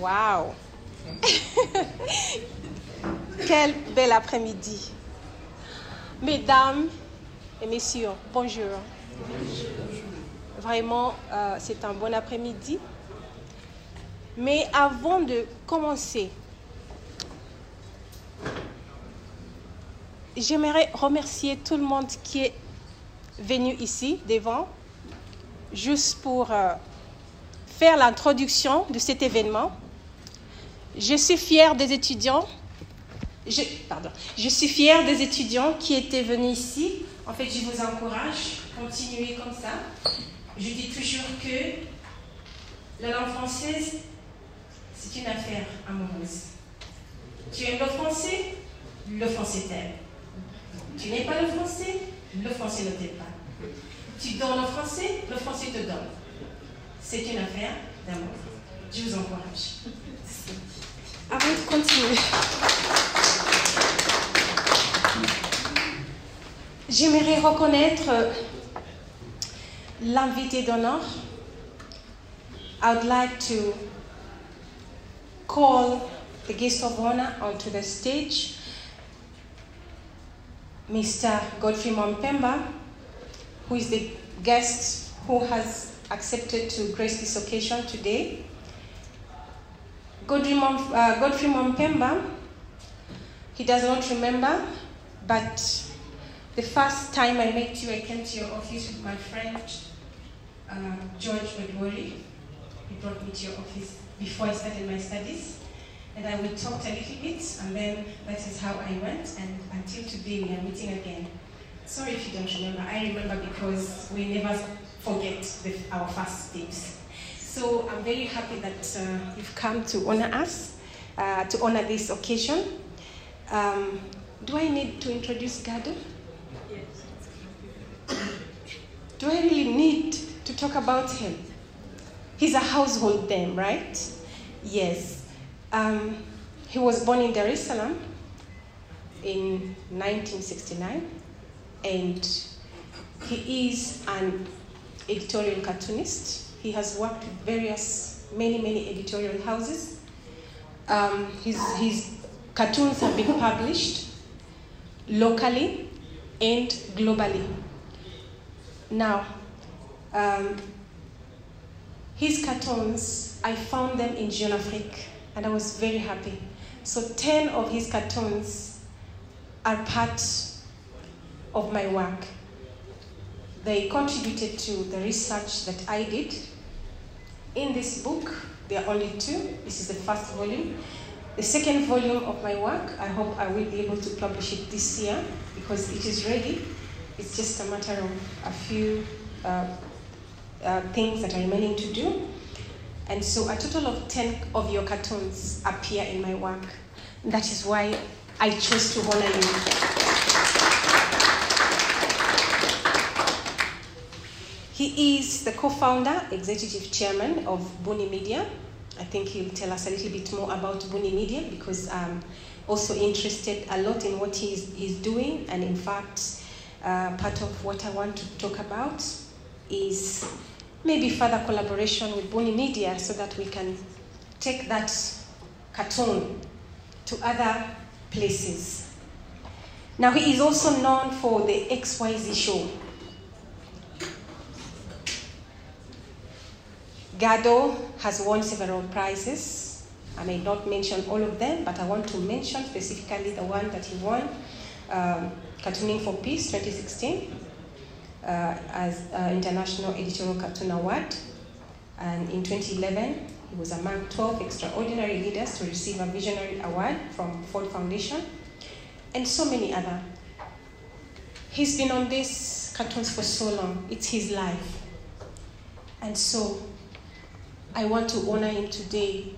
Waouh Quel bel après-midi. Mesdames et messieurs, bonjour. Vraiment, euh, c'est un bon après-midi. Mais avant de commencer, j'aimerais remercier tout le monde qui est venu ici devant, juste pour euh, faire l'introduction de cet événement. Je suis fière des étudiants. Qui étaient venus ici. En fait, je vous encourage, continuez comme ça. Je dis toujours que la langue française, c'est une affaire amoureuse. Tu aimes le français, le français t'aime. Tu n'aimes pas le français, le français ne t'aime pas. Tu donnes le français, le français te donne. C'est une affaire d'amour. Je vous encourage. De continuer, j'aimerais reconnaître l'invité d'honneur. I would like to call the guest of honor onto the stage, Mr. Godfrey Mwampembwa, who is the guest who has accepted to grace this occasion today. Godfrey, Mom, uh, Godfrey Mwampembwa, he does not remember, but the first time I met you, I came to your office with my friend uh, George Wedwori. He brought me to your office before I started my studies. And I we talked a little bit, and then that is how I went. And until today, we are meeting again. Sorry if you don't remember. I remember because we never forget the, our first days. So I'm very happy that uh, you've come to honor us, uh, to honor this occasion. Um, do I need to introduce Gado? Do I really need to talk about him? He's a household name, right? Yes. Um, he was born in Dar es Salaam in 1969, and he is an editorial cartoonist. He has worked with various, many, many editorial houses. Um, his, his cartoons have been published locally and globally. Now, um, his cartoons, I found them in Jeune Afrique, and I was very happy. So 10 of his cartoons are part of my work. They contributed to the research that I did. In this book, there are only two. This is the first volume. The second volume of my work, I hope I will be able to publish it this year because it is ready. It's just a matter of a few uh, uh, things that are remaining to do. And so a total of 10 of your cartoons appear in my work. That is why I chose to honor you. He is the co-founder, executive chairman of Buni Media. I think he'll tell us a little bit more about Buni Media because I'm also interested a lot in what he's, he's doing. And in fact, uh, part of what I want to talk about is maybe further collaboration with Buni Media so that we can take that cartoon to other places. Now, he is also known for the XYZ show. Gado has won several prizes. I may not mention all of them, but I want to mention specifically the one that he won um, Cartooning for Peace 2016 uh, as uh, International Editorial Cartoon Award. And in 2011, he was among 12 extraordinary leaders to receive a visionary award from Ford Foundation, and so many other. He's been on these cartoons for so long, it's his life. And so I want to honor him today.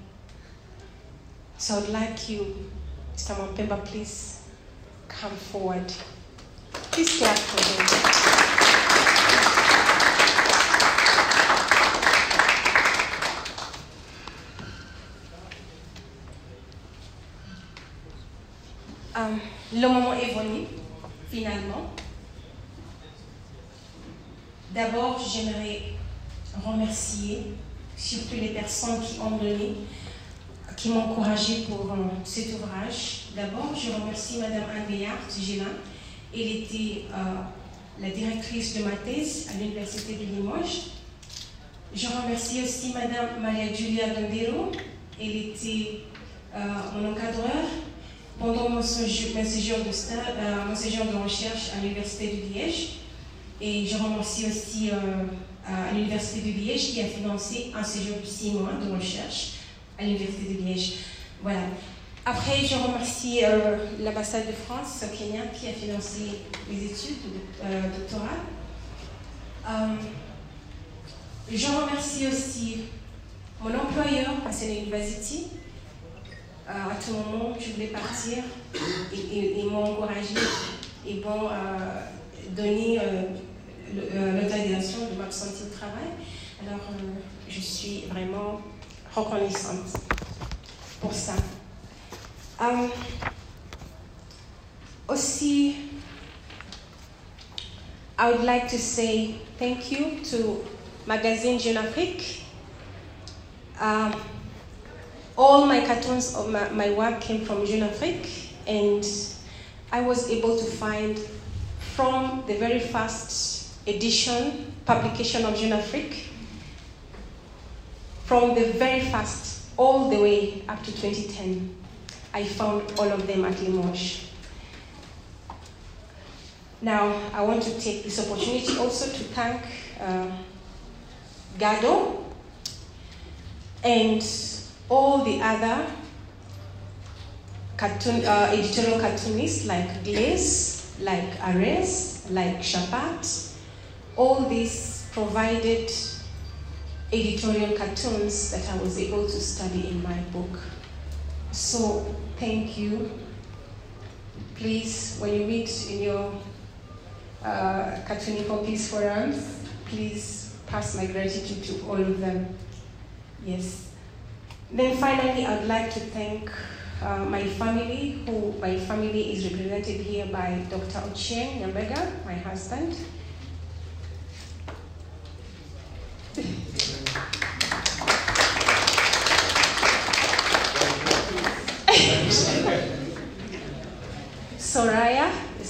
So I'd like you, Mr. Mwampembwa, please come forward. Please clap for him. Um, le moment est venu, finalement. D'abord, j'aimerais remercier surtout les personnes qui ont donné qui m'ont encouragée pour euh, cet ouvrage. D'abord, je remercie Madame Anne Béard Gélin. Elle était euh, la directrice de ma thèse à l'Université de Limoges. Je remercie aussi Madame Maria Giulia Gandero. Elle était euh, mon encadreur pendant mon séjour, mon séjour mon séjour de recherche à l'Université de Liège. Et je remercie aussi à l'Université de Liège qui a financé un séjour de six mois de recherche à l'Université de Liège. Voilà. Après, je remercie euh, l'ambassade de France au Kenya qui a financé mes études euh, doctorales. Euh, je remercie aussi mon employeur Séné University. À tout moment, je voulais partir et et- ils m'ont encouragé et m'ont donné l'autorisation m'absenter au travail. Alors, euh, je suis vraiment reconnaissante pour ça. Euh, aussi, I would like to say thank you to Magazine Jeune Afrique. Um, all my cartoons of my, my work came from Jeune Afrique, and I was able to find from the very first edition, publication of Jeune Afrique, from the very first all the way up to 2010, I found all of them at Limoges. Now, I want to take this opportunity also to thank uh, Gado and all the other cartoon, uh, editorial cartoonists like Glez, like Ares, like Chappatte. All these provided editorial cartoons that I was able to study in my book. So, thank you. Please, when you meet in your uh, Cartooning for Peace Forums, please pass my gratitude to all of them. Yes. Then finally, I'd like to thank uh, my family, who my family is represented here by Dr. Ochieng Nyambega, my husband.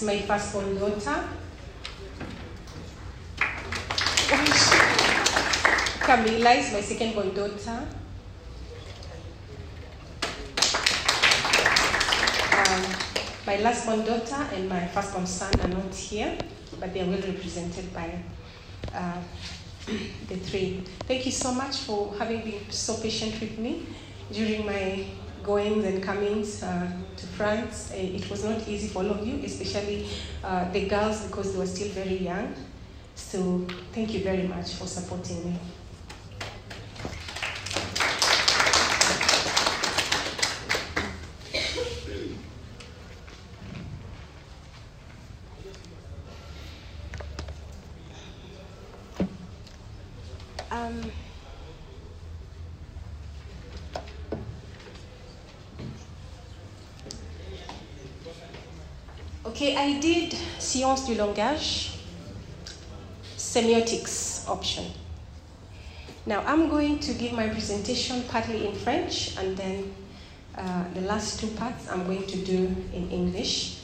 My firstborn daughter. Camila is my second-born daughter. Um, my last-born daughter and my first-born son are not here, but they are well represented by uh, the three. Thank you so much for having been so patient with me during my goings and comings uh, to France. Uh, It was not easy for all of you, especially uh, the girls, because they were still very young. So thank you very much for supporting me. Um, okay, I did science du langage, semiotics option. Now I'm going to give my presentation partly in French and then uh, the last two parts I'm going to do in English.